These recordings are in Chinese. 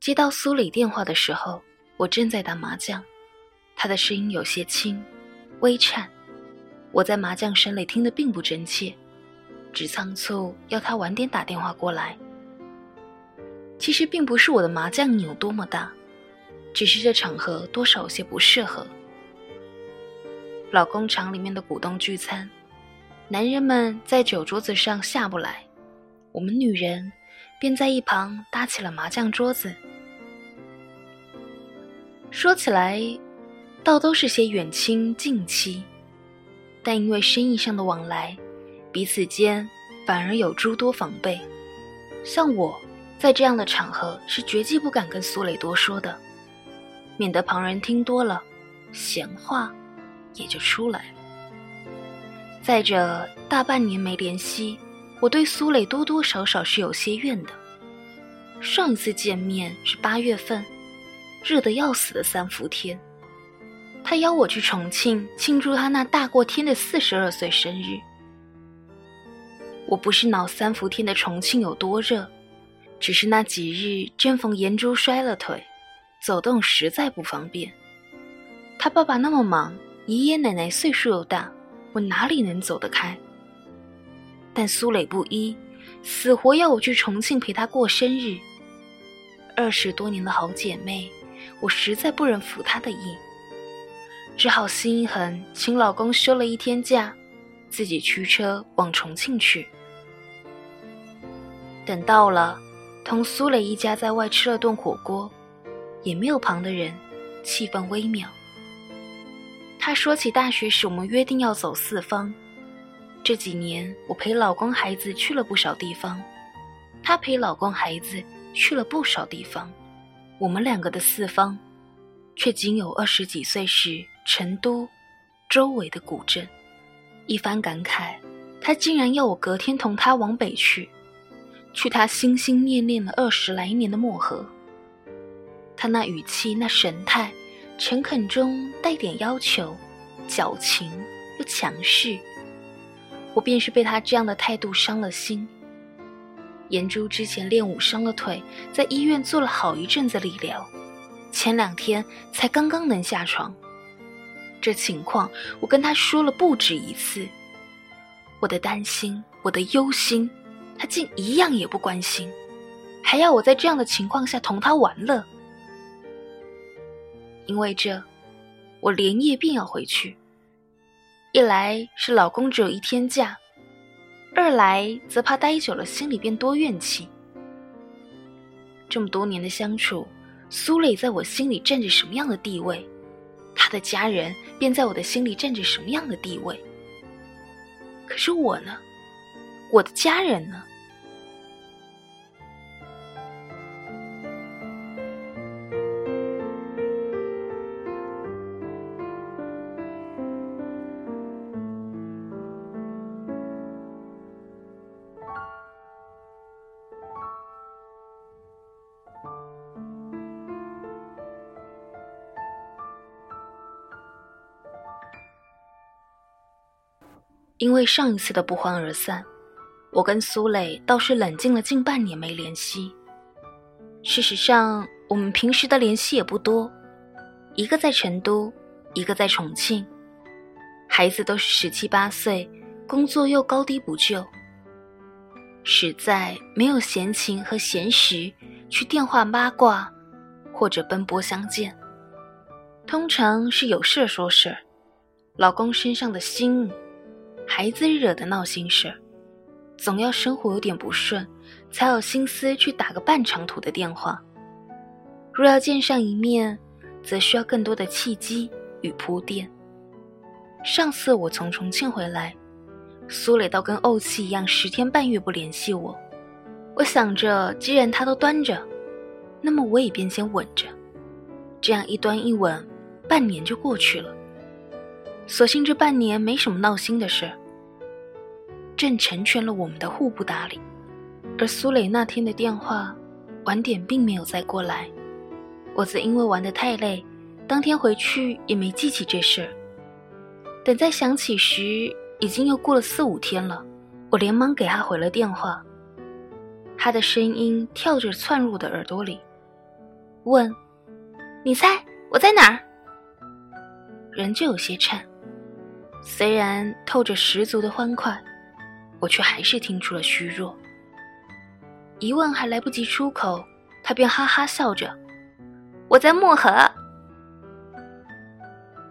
接到苏里电话的时候，我正在打麻将，他的声音有些轻，微颤。我在麻将声里听得并不真切，只仓促要他晚点打电话过来。其实并不是我的麻将瘾有多么大，只是这场合多少有些不适合。老工厂里面的股东聚餐，男人们在酒桌子上下不来，我们女人便在一旁搭起了麻将桌子。说起来，倒都是些远亲近戚。但因为生意上的往来，彼此间反而有诸多防备。像我，在这样的场合是绝技不敢跟苏磊多说的，免得旁人听多了，闲话也就出来了。再者，大半年没联系，我对苏磊多多少少是有些怨的。上一次见面是八月份，热得要死的三伏天。他邀我去重庆庆祝他那大过天的四十二岁生日。我不是恼三伏天的重庆有多热，只是那几日正逢颜珠摔了腿，走动实在不方便。他爸爸那么忙，爷爷奶奶岁数又大，我哪里能走得开？但苏磊不依，死活要我去重庆陪他过生日。二十多年的好姐妹，我实在不忍服他的意。只好心一横，请老公休了一天假，自己驱车往重庆去。等到了，同苏磊一家在外吃了顿火锅，也没有旁的人，气氛微妙。他说起大学时我们约定要走四方，这几年我陪老公孩子去了不少地方，他陪老公孩子去了不少地方，我们两个的四方，却仅有二十几岁时。成都周围的古镇，一番感慨，他竟然要我隔天同他往北去，去他心心念念了二十来年的漠河。他那语气，那神态，诚恳中带点要求，矫情又强势。我便是被他这样的态度伤了心。颜珠之前练武伤了腿，在医院做了好一阵子理疗，前两天才刚刚能下床。这情况，我跟他说了不止一次。我的担心，我的忧心，他竟一样也不关心，还要我在这样的情况下同他玩乐。因为这，我连夜便要回去。一来是老公只有一天假，二来则怕待久了心里便多怨气。这么多年的相处，苏磊在我心里占着什么样的地位？他的家人便在我的心里占着什么样的地位？可是我呢？我的家人呢？因为上一次的不欢而散，我跟苏磊倒是冷静了近半年没联系。事实上，我们平时的联系也不多，一个在成都，一个在重庆，孩子都是十七八岁，工作又高低不就，实在没有闲情和闲时去电话八卦，或者奔波相见。通常是有事说事，老公身上的心。孩子惹的闹心事，总要生活有点不顺，才有心思去打个半长途的电话。若要见上一面，则需要更多的契机与铺垫。上次我从重庆回来，苏磊倒跟怄气一样，十天半月不联系我。我想着，既然他都端着，那么我也便先稳着。这样一端一稳，半年就过去了。所幸这半年没什么闹心的事，正成全了我们的互不搭理。而苏磊那天的电话，晚点并没有再过来，我则因为玩得太累，当天回去也没记起这事儿。等再想起时，已经又过了四五天了，我连忙给他回了电话。他的声音跳着窜入我的耳朵里：“问：“你猜我在哪儿？”人就有些颤，虽然透着十足的欢快，我却还是听出了虚弱。疑问还来不及出口，他便哈哈笑着：“我在漠河。”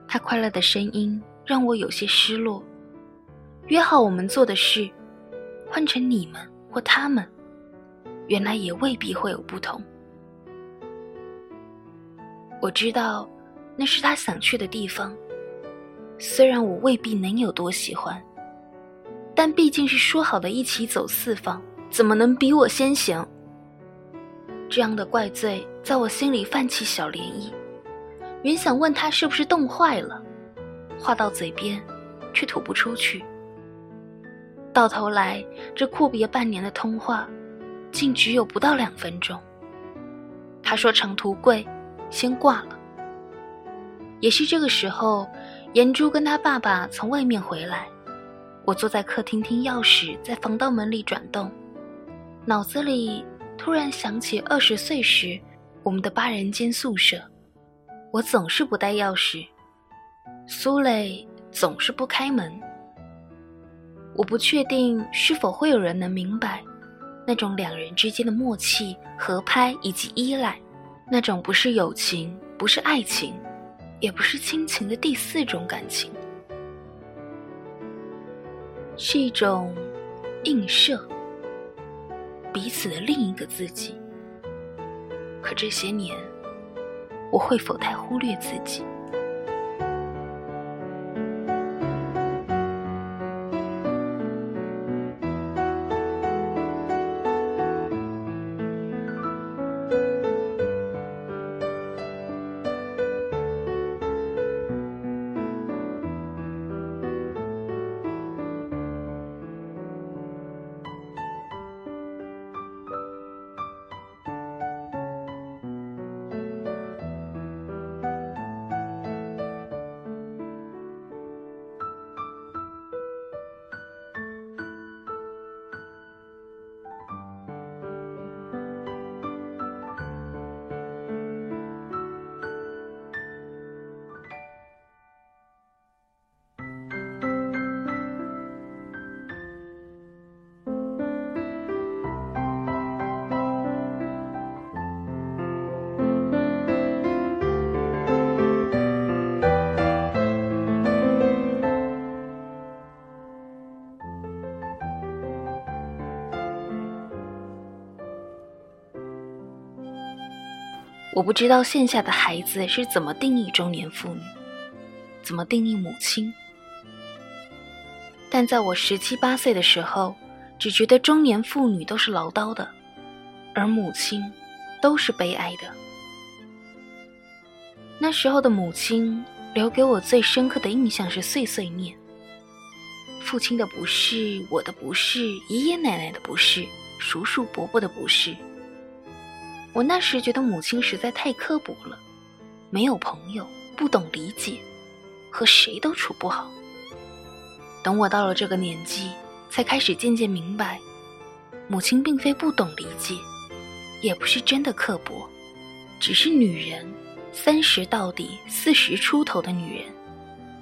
他快乐的声音让我有些失落。约好我们做的事，换成你们或他们，原来也未必会有不同。我知道，那是他想去的地方。虽然我未必能有多喜欢，但毕竟是说好的一起走四方，怎么能比我先行？这样的怪罪在我心里泛起小涟漪，原想问他是不是冻坏了，话到嘴边，却吐不出去。到头来，这阔别半年的通话，竟只有不到两分钟。他说长途贵。先挂了。也是这个时候，颜珠跟他爸爸从外面回来，我坐在客厅听钥匙在防盗门里转动，脑子里突然想起二十岁时我们的八人间宿舍，我总是不带钥匙，苏磊总是不开门。我不确定是否会有人能明白，那种两人之间的默契、合拍以及依赖。那种不是友情，不是爱情，也不是亲情的第四种感情，是一种映射，彼此的另一个自己。可这些年，我会否太忽略自己？我不知道线下的孩子是怎么定义中年妇女，怎么定义母亲。但在我十七八岁的时候，只觉得中年妇女都是唠叨的，而母亲都是悲哀的。那时候的母亲留给我最深刻的印象是碎碎念：父亲的不是，我的不是，爷爷奶奶的不是，叔叔伯伯的不是。我那时觉得母亲实在太刻薄了，没有朋友，不懂理解，和谁都处不好。等我到了这个年纪，才开始渐渐明白，母亲并非不懂理解，也不是真的刻薄，只是女人，三十到底，四十出头的女人，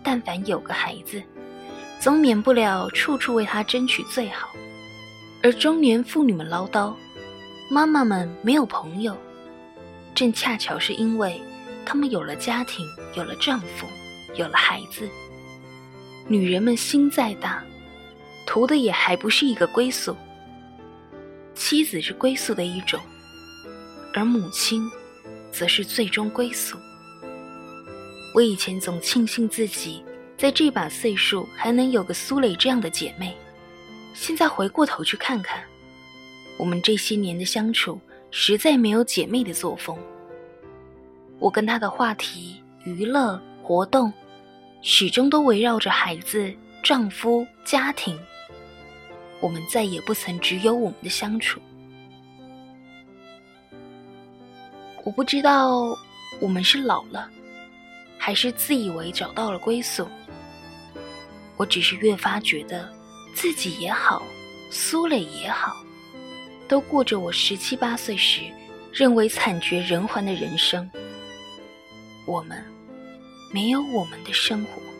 但凡有个孩子，总免不了处处为他争取最好，而中年妇女们唠叨。妈妈们没有朋友，正恰巧是因为她们有了家庭，有了丈夫，有了孩子。女人们心再大，图的也还不是一个归宿。妻子是归宿的一种，而母亲，则是最终归宿。我以前总庆幸自己在这把岁数还能有个苏磊这样的姐妹，现在回过头去看看。我们这些年的相处，实在没有姐妹的作风。我跟她的话题、娱乐活动，始终都围绕着孩子、丈夫、家庭。我们再也不曾只有我们的相处。我不知道我们是老了，还是自以为找到了归宿。我只是越发觉得，自己也好，苏磊也好。都过着我十七八岁时认为惨绝人寰的人生。我们没有我们的生活。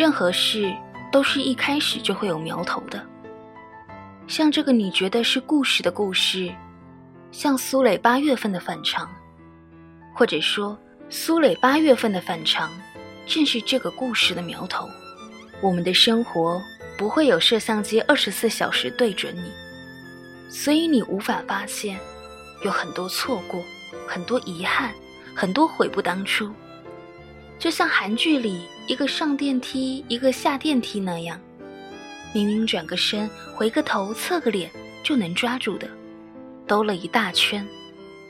任何事都是一开始就会有苗头的，像这个你觉得是故事的故事，像苏磊八月份的反常，或者说苏磊八月份的反常，正是这个故事的苗头。我们的生活不会有摄像机二十四小时对准你，所以你无法发现有很多错过，很多遗憾，很多悔不当初。就像韩剧里一个上电梯，一个下电梯那样，明明转个身、回个头、侧个脸就能抓住的，兜了一大圈，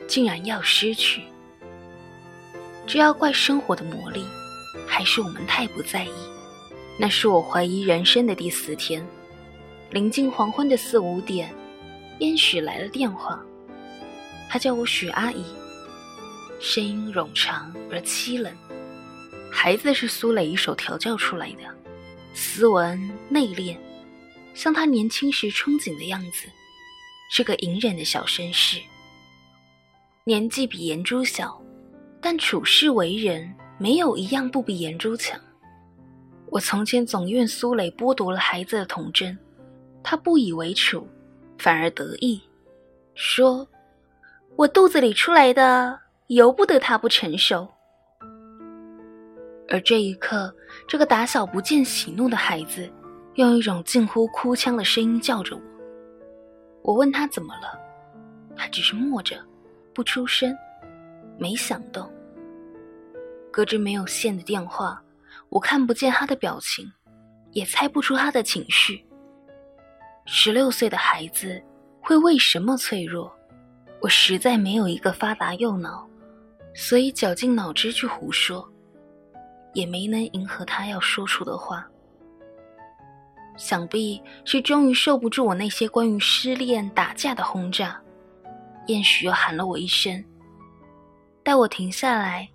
竟然要失去。这要怪生活的魔力，还是我们太不在意？那是我怀疑人生的第四天，临近黄昏的四五点，燕许来了电话，她叫我许阿姨，声音冗长而凄冷。孩子是苏磊一手调教出来的，斯文内敛，像他年轻时憧憬的样子，是个隐忍的小绅士。年纪比颜珠小，但处事为人没有一样不比颜珠强。我从前总怨苏磊剥夺了孩子的童真，他不以为耻，反而得意，说：“我肚子里出来的，由不得他不成熟。”而这一刻，这个打小不见喜怒的孩子，用一种近乎哭腔的声音叫着我。我问他怎么了，他只是默着，不出声，没响动。隔着没有线的电话，我看不见他的表情，也猜不出他的情绪。十六岁的孩子会为什么脆弱？我实在没有一个发达右脑，所以绞尽脑汁去胡说。也没能迎合他要说出的话，想必是终于受不住我那些关于失恋、打架的轰炸，燕许又喊了我一声。待我停下来，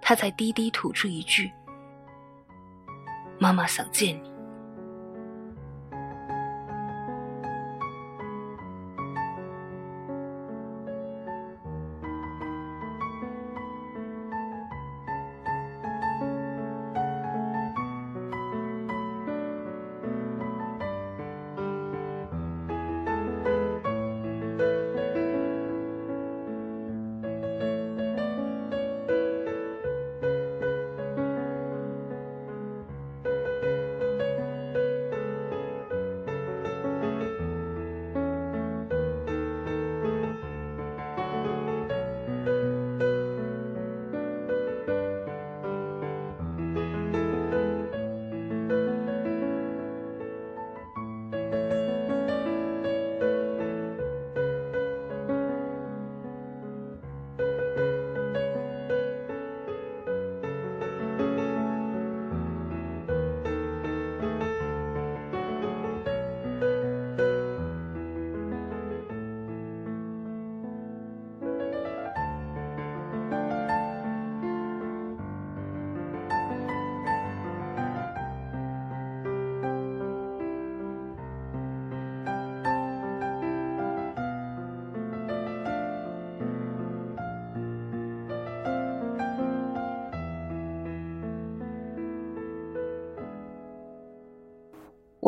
他才低低吐出一句：“妈妈想见你。”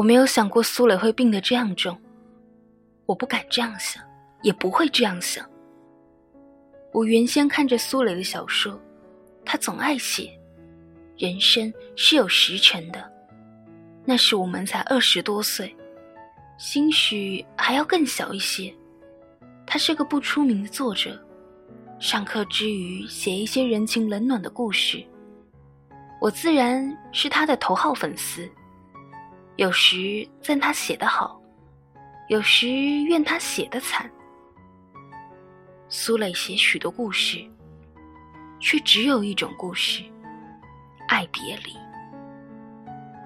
没有想过苏磊会病得这样重，我不敢这样想，也不会这样想。我原先看着苏磊的小说，他总爱写，人生是有时辰的。那时我们才二十多岁，兴许还要更小一些。他是个不出名的作者，上课之余写一些人情冷暖的故事。我自然是他的头号粉丝，有时赞他写得好，有时怨他写得惨。苏磊写许多故事，却只有一种故事——爱别离。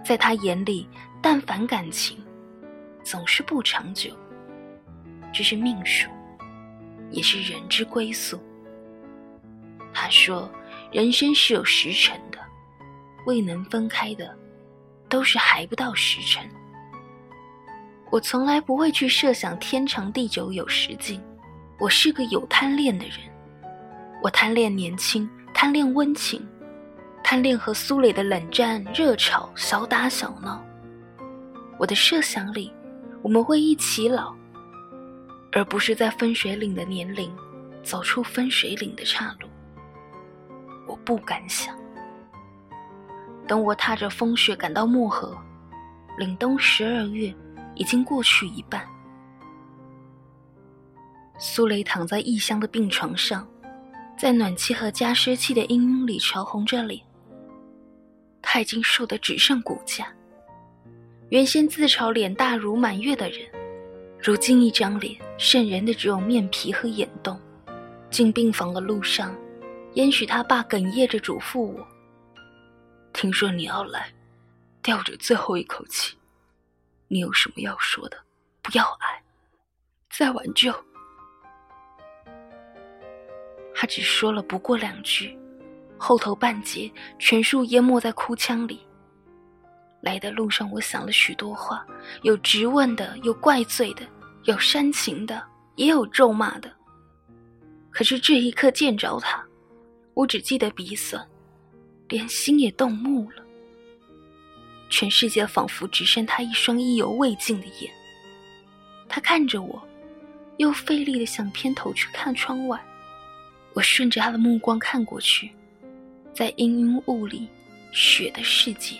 在他眼里，但凡感情，总是不长久，这是命数。也是人之归宿。他说：“人生是有时辰的，未能分开的，都是还不到时辰。”我从来不会去设想天长地久有时尽。我是个有贪恋的人，我贪恋年轻，贪恋温情，贪恋和苏磊的冷战、热吵、小打小闹。我的设想里，我们会一起老。而不是在分水岭的年龄，走出分水岭的岔路。我不敢想。等我踏着风雪赶到漠河，凛冬十二月已经过去一半。苏雷躺在异乡的病床上，在暖气和加湿器的阴影里潮红着脸。他已经瘦得只剩骨架。原先自嘲脸大如满月的人。如今一张脸渗人的只有面皮和眼洞。进病房的路上，也许他爸哽咽着嘱咐我：“听说你要来，吊着最后一口气，你有什么要说的？不要挨，再挽救。”他只说了不过两句，后头半截全数淹没在哭腔里。来的路上，我想了许多话，有质问的，有怪罪的，有煽情的，也有咒骂的。可是这一刻见着他，我只记得鼻酸，连心也动木了。全世界仿佛只剩他一双意犹未尽的眼。他看着我，又费力的想偏头去看窗外。我顺着他的目光看过去，在阴云雾里，雪的世界。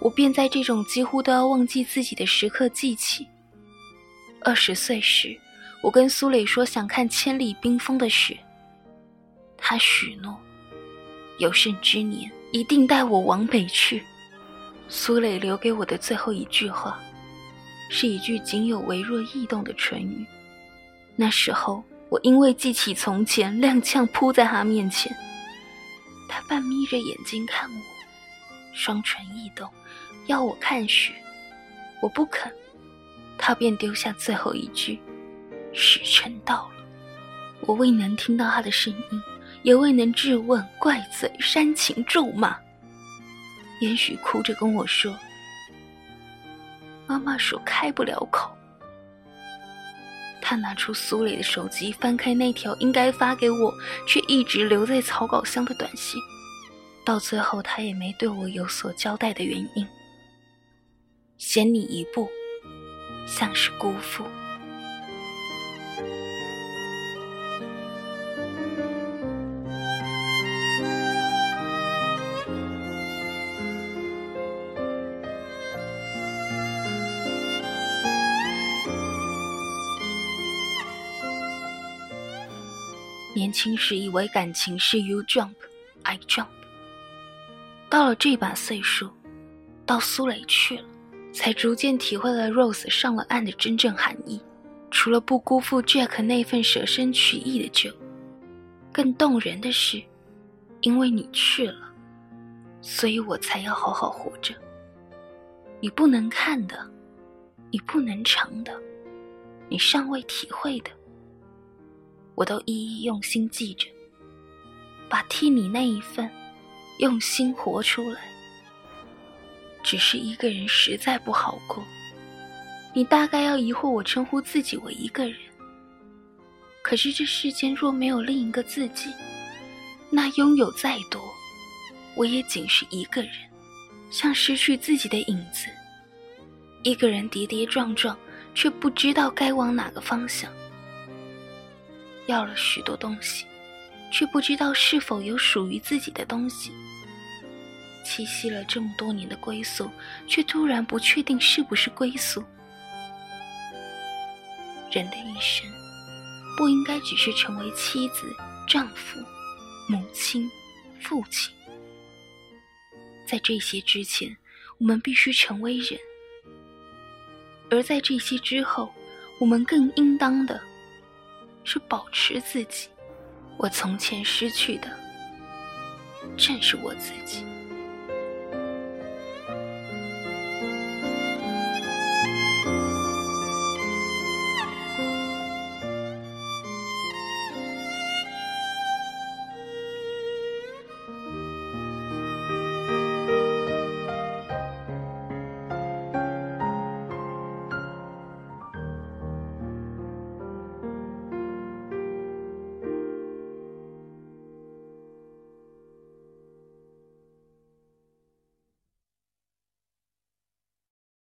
我便在这种几乎都要忘记自己的时刻记起。二十岁时，我跟苏磊说想看千里冰封的雪。他许诺，有生之年一定带我往北去。苏磊留给我的最后一句话，是一句仅有微弱异动的唇语。那时候，我因为记起从前，踉跄扑在他面前。他半眯着眼睛看我，双唇异动。要我看雪，我不肯，他便丢下最后一句：“时辰到了。”我未能听到他的声音，也未能质问、怪罪、煽情、咒骂。也许哭着跟我说：“妈妈说开不了口。”他拿出苏磊的手机，翻开那条应该发给我却一直留在草稿箱的短信，到最后他也没对我有所交代的原因。先你一步，像是辜负。年轻时以为感情是 you jump, I jump。到了这把岁数，到苏雷去了。才逐渐体会了 Rose 上了岸的真正含义。除了不辜负 Jack 那份舍身取义的救，更动人的是，因为你去了，所以我才要好好活着。你不能看的，你不能尝的，你尚未体会的，我都一一用心记着，把替你那一份用心活出来。只是一个人实在不好过，你大概要疑惑我称呼自己为一个人。可是这世间若没有另一个自己，那拥有再多，我也仅是一个人，像失去自己的影子。一个人跌跌撞撞，却不知道该往哪个方向。要了许多东西，却不知道是否有属于自己的东西。栖息了这么多年的归宿，却突然不确定是不是归宿。人的一生，不应该只是成为妻子、丈夫、母亲、父亲。在这些之前，我们必须成为人；而在这些之后，我们更应当的是保持自己。我从前失去的，正是我自己。